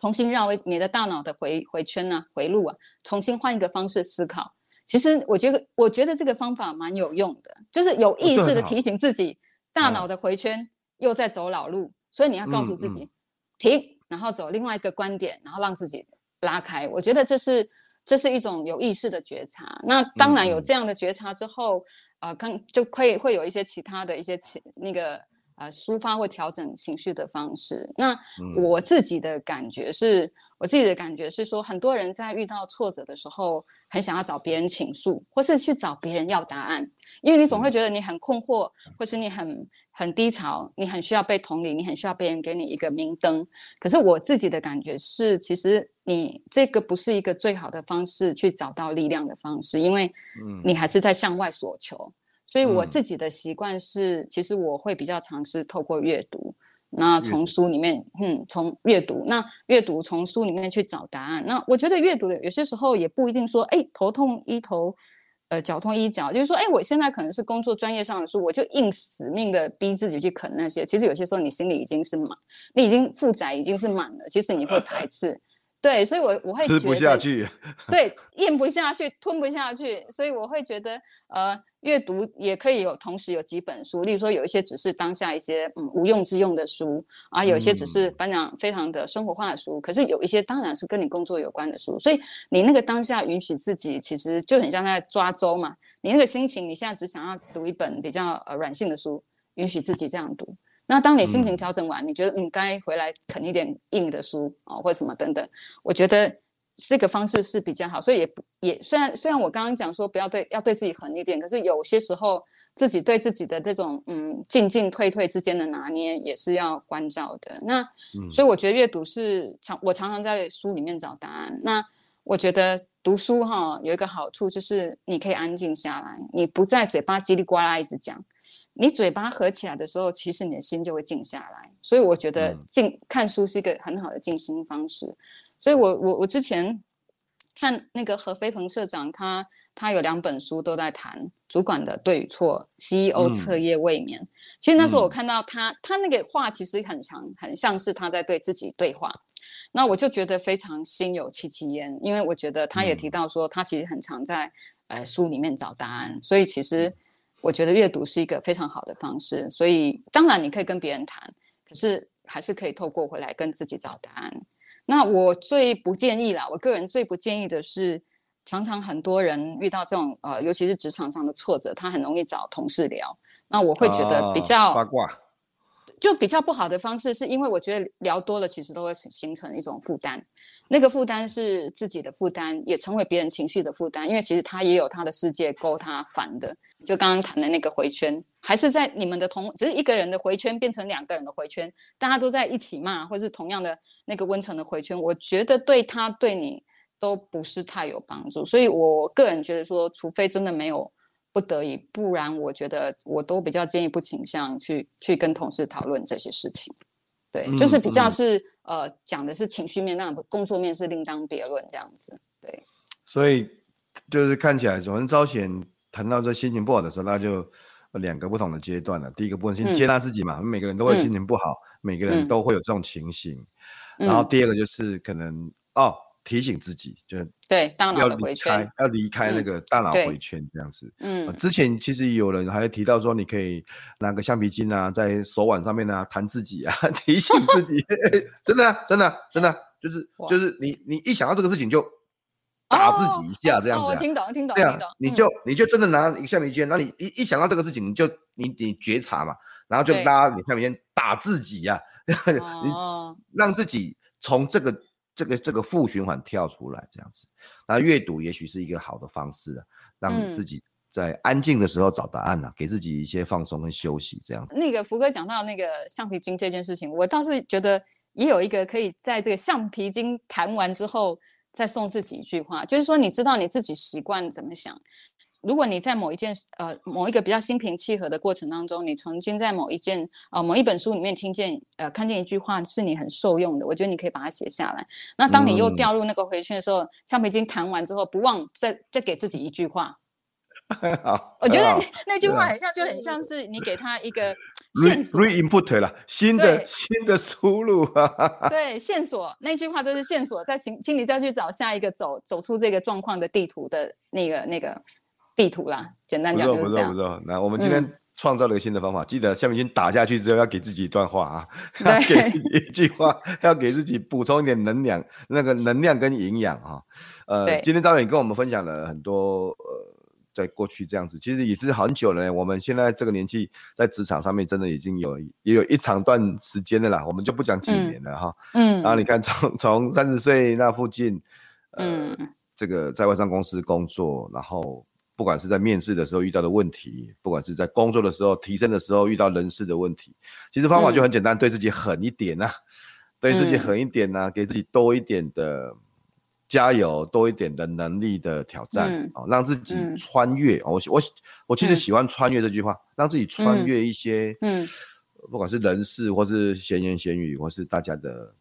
重新绕你的大脑的回回圈啊，回路啊，重新换一个方式思考。”其实我觉得，我觉得这个方法蛮有用的，就是有意识的提醒自己，大脑的回圈又在走老路，所以你要告诉自己停，然后走另外一个观点，然后让自己拉开。我觉得这是这是一种有意识的觉察。那当然有这样的觉察之后，呃，看就可以会有一些其他的一些情那个呃抒发或调整情绪的方式。那我自己的感觉是。我自己的感觉是说，很多人在遇到挫折的时候，很想要找别人倾诉，或是去找别人要答案，因为你总会觉得你很困惑，或是你很很低潮，你很需要被同理，你很需要别人给你一个明灯。可是我自己的感觉是，其实你这个不是一个最好的方式去找到力量的方式，因为你还是在向外索求。所以我自己的习惯是，其实我会比较尝试透过阅读。那从书里面，嗯，从阅读，那阅读从书里面去找答案。那我觉得阅读的有些时候也不一定说，哎，头痛医头，呃，脚痛医脚，就是说，哎，我现在可能是工作专业上的书，我就硬死命的逼自己去啃那些。其实有些时候你心里已经是满，你已经负载已经是满了，其实你会排斥。对，所以我我会吃不下去，对，咽不下去，吞不下去，所以我会觉得，呃，阅读也可以有同时有几本书，例如说有一些只是当下一些嗯无用之用的书啊，有一些只是班长非常的生活化的书，嗯，可是有一些当然是跟你工作有关的书，所以你那个当下允许自己，其实就很像在抓周嘛，你那个心情，你现在只想要读一本比较呃软性的书，允许自己这样读。那当你心情调整完，嗯、你觉得你该回来啃一点硬的书啊、哦，或者什么等等，我觉得这个方式是比较好。所以也也虽然虽然我刚刚讲说不要对要对自己狠一点，可是有些时候自己对自己的这种嗯进进退退之间的拿捏也是要关照的。那、嗯、所以我觉得阅读是常我常常在书里面找答案。那我觉得读书哈有一个好处就是你可以安静下来，你不在嘴巴叽里呱啦一直讲。你嘴巴合起来的时候，其实你的心就会静下来。所以我觉得静看书是一个很好的静心方式。所以我我我之前看那个何飞鹏社长他，他他有两本书都在谈主管的对与错，CEO 彻夜未眠。嗯。其实那时候我看到他他那个话其实很长，很像是他在对自己对话。那我就觉得非常心有戚戚焉，因为我觉得他也提到说，他其实很常在呃书里面找答案。所以其实。我觉得阅读是一个非常好的方式，所以当然你可以跟别人谈，可是还是可以透过回来跟自己找答案。那我最不建议啦，我个人最不建议的是，常常很多人遇到这种呃，尤其是职场上的挫折，他很容易找同事聊。那我会觉得比较八卦。就比较不好的方式，是因为我觉得聊多了，其实都会形成一种负担。那个负担是自己的负担，也成为别人情绪的负担。因为其实他也有他的世界够他烦的。就刚刚谈的那个回圈，还是在你们的同，只是一个人的回圈变成两个人的回圈，大家都在一起骂，或是同样的那个温层的回圈，我觉得对他对你都不是太有帮助。所以我个人觉得说，除非真的没有。不得已，不然我觉得我都比较建议不倾向去去跟同事讨论这些事情。对，嗯、就是比较是、嗯、呃讲的是情绪面，那工作面是另当别论这样子。对，所以就是看起来，我们招贤谈到这心情不好的时候，那就两个不同的阶段了。第一个部分先接纳自己嘛，嗯、每个人都会心情不好、嗯，每个人都会有这种情形。嗯、然后第二个就是可能哦。提醒自己，就对大脑的回圈，要离开那个大脑回圈这样子。嗯、呃，之前其实有人还提到说，你可以拿个橡皮筋啊，在手腕上面啊弹自己啊，提醒自己。真的、啊，真的、啊，真的、啊，就是就是你你一想到这个事情就打自己一下这样子、啊。哦，哦，听懂，听懂，对啊，你就、嗯、你就真的拿一个橡皮筋，那你一一想到这个事情，你就你你觉察嘛，然后就拉你橡皮筋打自己呀、你让自己从这个这个这个负循环跳出来，这样子。那阅读也许是一个好的方式啊，让自己在安静的时候找答案啊，嗯、给自己一些放松跟休息，这样子。那个福哥讲到那个橡皮筋这件事情，我倒是觉得也有一个可以在这个橡皮筋弹完之后。再送自己一句话，就是说，你知道你自己习惯怎么想。如果你在某一件呃某一个比较心平气和的过程当中，你曾经在某一件呃某一本书里面听见呃看见一句话是你很受用的，我觉得你可以把它写下来。那当你又掉入那个回圈的时候，嗯、橡皮筋弹完之后，不忘再再给自己一句话。好，我觉得那句话很像，就很像是你给他一个 线索 re input 了，新的新的输入啊。对，线索那句话就是线索，再请请你再去找下一个走走出这个状况的地图的那个那个地图啦。简单讲就是这样。不错不错，那我们今天创造了一个新的方法，记得橡皮筋打下去之后要给自己一段话啊，要给自己一句话，要给自己补充一点能量，那个能量跟营养啊。呃，今天赵远跟我们分享了很多呃。在过去这样子，其实也是很久了。我们现在这个年纪，在职场上面真的已经有也有一长段时间的啦。我们就不讲几年了哈。嗯。然后你看，从从三十岁那附近，呃、嗯，这个在外商公司工作，然后不管是在面试的时候遇到的问题，不管是在工作的时候提升的时候遇到人事的问题，其实方法就很简单，对自己狠一点呐、啊，对自己狠一点呐、啊，给自己多一点的。加油，多一点的能力的挑战，嗯哦、让自己穿越。嗯、我我我其实喜欢穿越这句话，嗯、让自己穿越一些，嗯，不管是人事或是闲言闲语，或是大家的，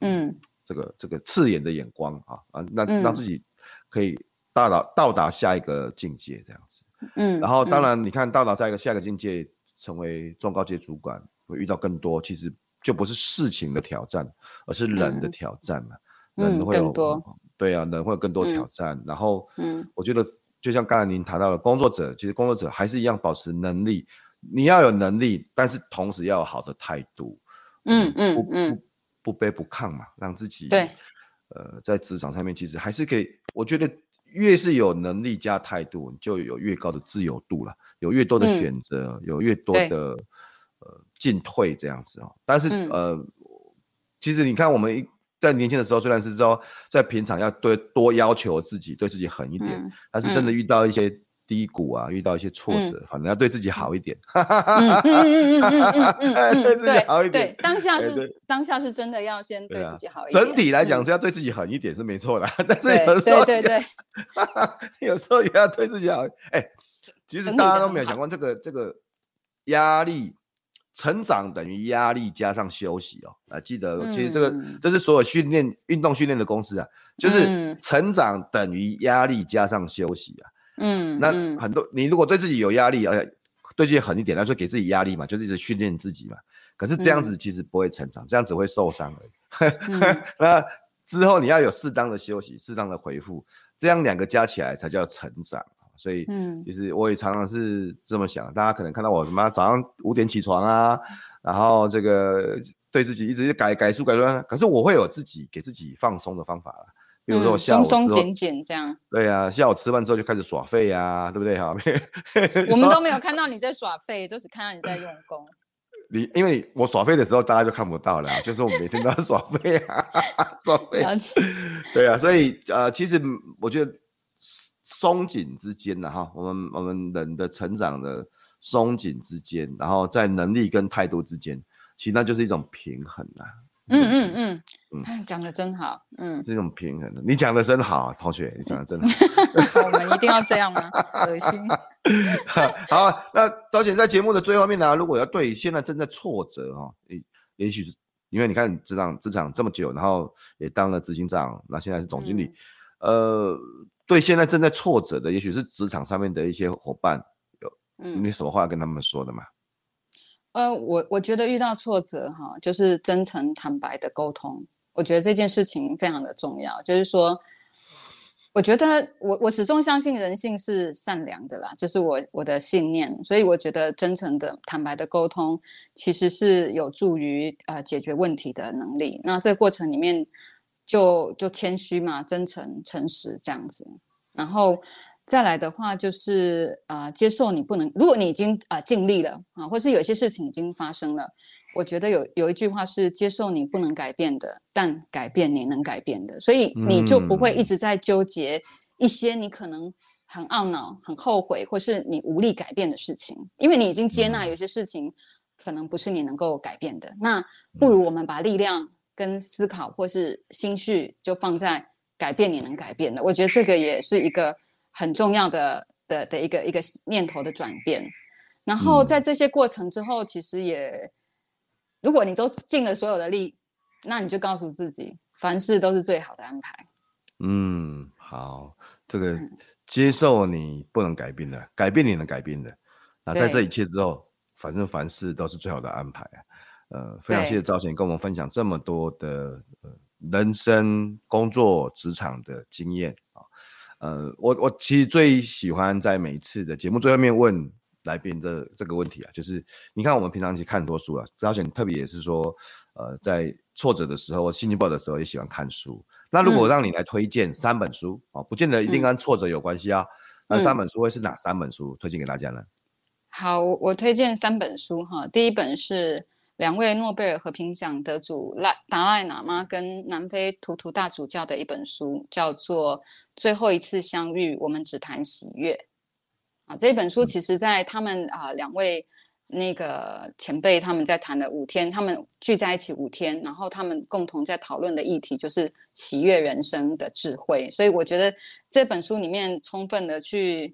嗯，这个这个刺眼的眼光啊啊，那让自己可以到达到达下一个境界，这样子。嗯，然后当然你看到达下一个下一个境界，成为中高阶主管，会遇到更多，其实就不是事情的挑战，而是人的挑战嘛，嗯、人会有。更多对啊，人会有更多挑战。嗯、然后，嗯，我觉得就像刚才您谈到的，工作者其实工作者还是一样保持能力。你要有能力，但是同时要有好的态度。嗯嗯嗯，不卑不亢嘛，让自己对，呃，在职场上面其实还是可以。我觉得越是有能力加态度，你就有越高的自由度了，有越多的选择，嗯、有越多的呃进退这样子哦。但是、嗯、呃，其实你看我们一。在年轻的时候，虽然是说在平常要对多要求自己，对自己狠一点，嗯、但是真的遇到一些低谷啊，嗯、遇到一些挫折，嗯、反正要对自己好一点。嗯嗯嗯嗯嗯嗯对自己好一点。对，当下是当下是真的要先对自己好一点。整体来讲是要对自己狠一点是没错的，但是有时候对对对，有时候也要对自己好。哎，其实大家都没有想过这个这个压力。成长等于压力加上休息哦，啊，记得，其实这个、嗯、这是所有训练运动训练的公式啊，就是成长等于压力加上休息啊。嗯，那很多你如果对自己有压力，而且对自己狠一点，那就给自己压力嘛，就是一直训练自己嘛。可是这样子其实不会成长，嗯、这样子会受伤而已。嗯、那之后你要有适当的休息，适当的回复，这样两个加起来才叫成长。所以，嗯，其实我也常常是这么想。大家可能看到我什么早上五点起床啊，然后这个对自己一直改改书改书，可是我会有自己给自己放松的方法，比如说我下午松松减减这样。对呀、啊，下午吃饭之后就开始耍废呀、啊，对不对？哈，我们都没有看到你在耍废，都只看到你在用功。你因为我耍废的时候，大家就看不到了，就是我每天都要耍废啊，耍废。对啊，所以呃，其实我觉得。松紧之间呢哈，我们我们人的成长的松紧之间，然后在能力跟态度之间，其实那就是一种平衡呐。嗯嗯嗯嗯，讲的真好，嗯，这种平衡的，你讲的真好，同学，你讲的真 好。我们一定要这样吗？恶心。好，那赵姐在节目的最后面呢，如果要对现在正在挫折哈，也也许是因为你看职场职场这么久，然后也当了执行长，那现在是总经理，呃。对现在正在挫折的，也许是职场上面的一些伙伴，有你什么话要跟他们说的吗？呃，我我觉得遇到挫折哈，就是真诚坦白的沟通，我觉得这件事情非常的重要。就是说，我觉得我我始终相信人性是善良的啦，这是我我的信念，所以我觉得真诚的坦白的沟通，其实是有助于呃解决问题的能力。那这个过程里面。就就谦虚嘛，真诚、诚实这样子。然后，再来的话就是呃，接受你不能，如果你已经呃尽力了啊，或是有些事情已经发生了，我觉得有有一句话是接受你不能改变的，但改变你能改变的，所以你就不会一直在纠结一些你可能很懊恼、很后悔，或是你无力改变的事情，因为你已经接纳有些事情可能不是你能够改变的。那不如我们把力量跟思考或是心绪就放在改变你能改变的，我觉得这个也是一个。很重要的的的一个一个念头的转变，然后在这些过程之后，其实也，如果你都尽了所有的力，那你就告诉自己，凡事都是最好的安排。嗯，好，这个接受你不能改变的，改变你能改变的。那在这一切之后，反正凡事都是最好的安排啊。呃，非常谢谢赵贤跟我们分享这么多的呃人生、工作、职场的经验。呃，我我其实最喜欢在每一次的节目最后面问来宾这这个问题啊，就是你看我们平常其实看很多书啊，而且特别也是说，呃，在挫折的时候、心情不好的时候也喜欢看书。那如果让你来推荐三本书啊、嗯，不见得一定跟挫折有关系啊，那、嗯、三本书会是哪三本书推荐给大家呢？好，我推荐三本书哈，第一本是。两位诺贝尔和平奖得主赖达赖喇嘛跟南非图图大主教的一本书，叫做《最后一次相遇，我们只谈喜悦》啊。这本书其实，在他们啊两位那个前辈他们在谈的五天，他们聚在一起五天，然后他们共同在讨论的议题就是喜悦人生的智慧。所以我觉得这本书里面充分的去。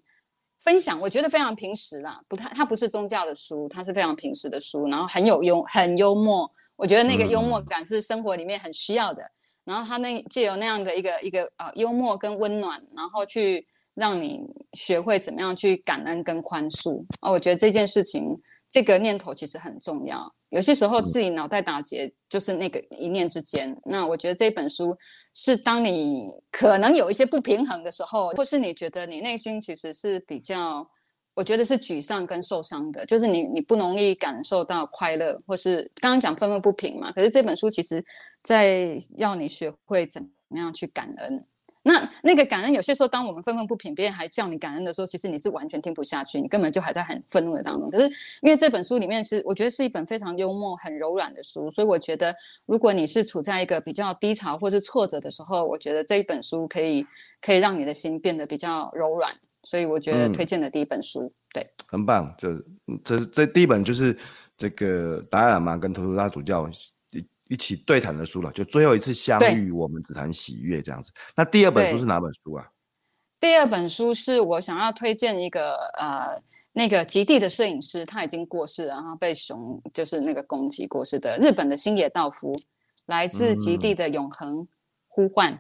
分享我觉得非常平实啦，不太，它不是宗教的书，它是非常平实的书，然后很有幽很幽默，我觉得那个幽默感是生活里面很需要的。嗯、然后他那借由那样的一个一个呃幽默跟温暖，然后去让你学会怎么样去感恩跟宽恕哦，我觉得这件事情这个念头其实很重要。有些时候自己脑袋打结就是那个一念之间，那我觉得这本书。是当你可能有一些不平衡的时候，或是你觉得你内心其实是比较，我觉得是沮丧跟受伤的，就是你你不容易感受到快乐，或是刚刚讲愤愤不平嘛。可是这本书其实在要你学会怎么样去感恩。那那个感恩，有些时候，当我们愤愤不平，别人还叫你感恩的时候，其实你是完全听不下去，你根本就还在很愤怒的当中。可是，因为这本书里面是，我觉得是一本非常幽默、很柔软的书，所以我觉得，如果你是处在一个比较低潮或是挫折的时候，我觉得这一本书可以可以让你的心变得比较柔软。所以，我觉得推荐的第一本书，嗯、对，很棒。就这这第一本就是这个达赖喇嘛跟图图拉主教。一起对谈的书了，就最后一次相遇，我们只谈喜悦这样子。那第二本书是哪本书啊？第二本书是我想要推荐一个呃，那个极地的摄影师，他已经过世了，然后被熊就是那个攻击过世的日本的星野道夫，来自极地的永恒呼唤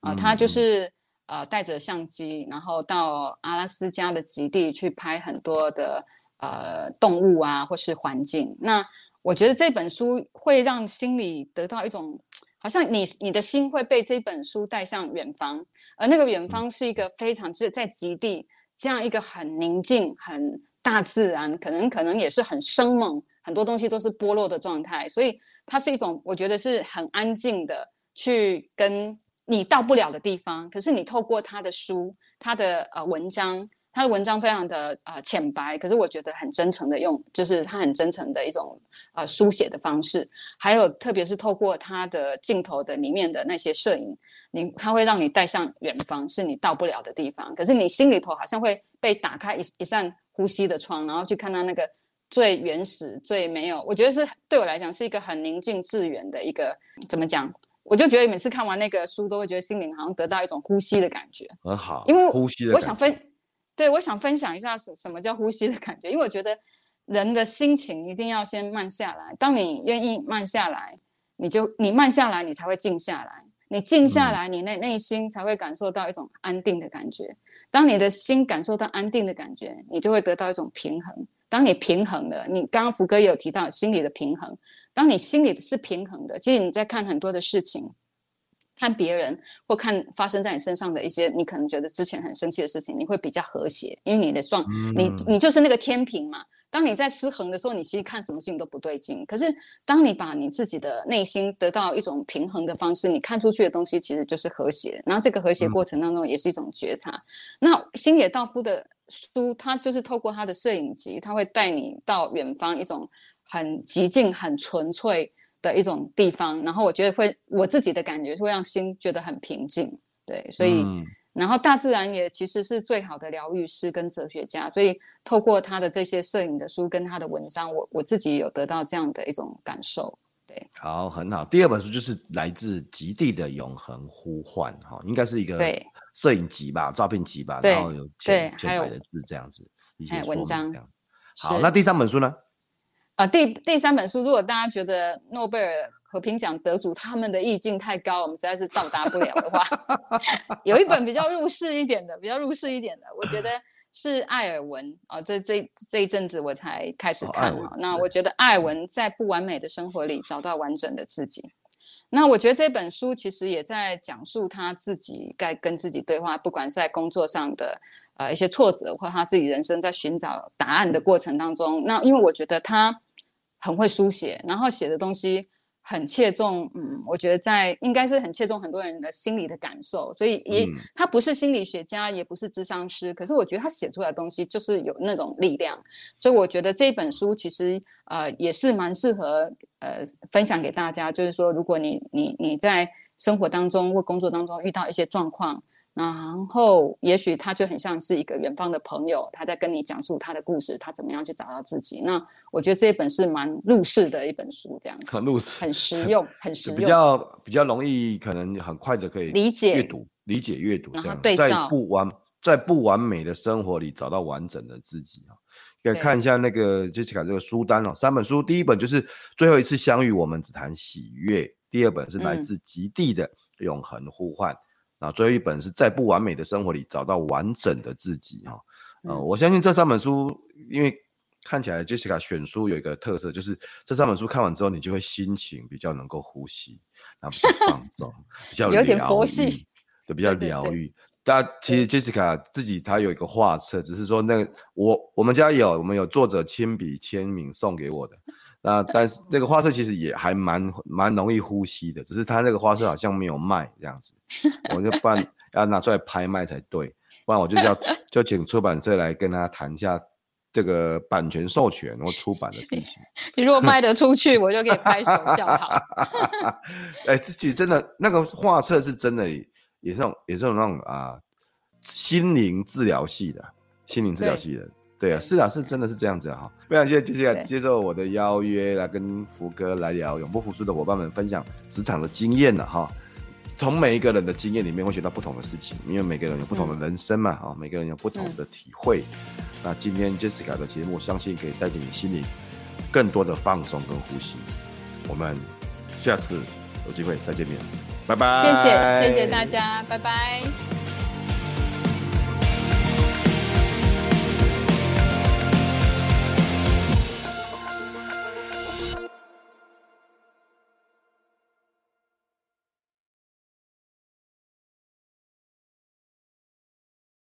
啊、嗯呃，他就是呃带着相机，然后到阿拉斯加的极地去拍很多的呃动物啊，或是环境那。我觉得这本书会让心里得到一种，好像你你的心会被这本书带向远方，而那个远方是一个非常是在极地这样一个很宁静、很大自然，可能可能也是很生猛，很多东西都是剥落的状态，所以它是一种我觉得是很安静的去跟你到不了的地方，可是你透过他的书、他的呃文章。他的文章非常的呃浅白，可是我觉得很真诚的用，就是他很真诚的一种呃书写的方式，还有特别是透过他的镜头的里面的那些摄影，你他会让你带向远方，是你到不了的地方，可是你心里头好像会被打开一一扇呼吸的窗，然后去看到那个最原始、最没有，我觉得是对我来讲是一个很宁静致远的一个怎么讲？我就觉得每次看完那个书，都会觉得心灵好像得到一种呼吸的感觉，很好，因为呼吸的我想分。对，我想分享一下什什么叫呼吸的感觉，因为我觉得人的心情一定要先慢下来。当你愿意慢下来，你就你慢下来，你才会静下来。你静下来，你内内心才会感受到一种安定的感觉。当你的心感受到安定的感觉，你就会得到一种平衡。当你平衡了，你刚刚福哥也有提到心理的平衡。当你心里是平衡的，其实你在看很多的事情。看别人或看发生在你身上的一些，你可能觉得之前很生气的事情，你会比较和谐，因为你的状，你你就是那个天平嘛，当你在失衡的时候，你其实看什么事情都不对劲。可是当你把你自己的内心得到一种平衡的方式，你看出去的东西其实就是和谐。然后这个和谐过程当中也是一种觉察。嗯、那星野道夫的书，他就是透过他的摄影集，他会带你到远方一种很极静、很纯粹的一种地方。然后我觉得会，我自己的感觉会让心觉得很平静。对，所以。嗯然后大自然也其实是最好的疗愈师跟哲学家，所以透过他的这些摄影的书跟他的文章，我我自己有得到这样的一种感受。对，好，很好。第二本书就是来自极地的永恒呼唤，哈，应该是一个摄影集吧，照片集吧，然后有千千百的字这样子，一些文章。好，那第三本书呢？啊，第第三本书，如果大家觉得诺贝尔。和平奖得主他们的意境太高，我们实在是到达不了的话，有一本比较入世一点的，比较入世一点的，我觉得是艾尔文啊。这这这一阵子我才开始看哈、哦。那我觉得艾尔文在不完美的生活里找到完整的自己。那我觉得这本书其实也在讲述他自己该跟自己对话，不管在工作上的呃一些挫折，或他自己人生在寻找答案的过程当中。那因为我觉得他很会书写，然后写的东西。很切中，嗯，我觉得在应该是很切中很多人的心理的感受，所以也、嗯、他不是心理学家，也不是智商师，可是我觉得他写出来的东西就是有那种力量，所以我觉得这本书其实呃也是蛮适合呃分享给大家，就是说如果你你你在生活当中或工作当中遇到一些状况。然后，也许他就很像是一个远方的朋友，他在跟你讲述他的故事，他怎么样去找到自己。那我觉得这一本是蛮入世的一本书，这样子很入世，很实用，很实用，比较比较容易，可能很快的可以理解阅读，理解阅读这样，对，在不完在不完美的生活里找到完整的自己啊。可以看一下那个 Jessica 这个书单哦，三本书，第一本就是最后一次相遇，我们只谈喜悦；第二本是来自极地的永恒呼唤。嗯啊，最后一本是在不完美的生活里找到完整的自己哈，呃，我相信这三本书，因为看起来 Jessica 选书有一个特色，就是这三本书看完之后，你就会心情比较能够呼吸，然后比较放 松，比较有点佛系，对比较疗愈。大家其实 Jessica 自己她有一个画册，只是说那个我我们家有，我们有作者亲笔签名送给我的。那但是这个画册其实也还蛮蛮容易呼吸的，只是它那个画册好像没有卖这样子，我就不然要拿出来拍卖才对，不然我就要 就请出版社来跟他谈一下这个版权授权或出版的事情。你如果卖得出去，我就给你拍手叫好。哎、欸，这其实真的那个画册是真的，也是那种也是那种啊心灵治疗系的，心灵治疗系的。对啊，是啊，是真的是这样子哈。非常谢谢接下来接受我的邀约来跟福哥来聊永不服输的伙伴们分享职场的经验了哈。从每一个人的经验里面会学到不同的事情，因为每个人有不同的人生嘛哈，每个人有不同的体会。那今天 Jessica 的节目，相信可以带给你心里更多的放松跟呼吸。我们下次有机会再见面，拜拜。谢谢谢谢大家，拜拜。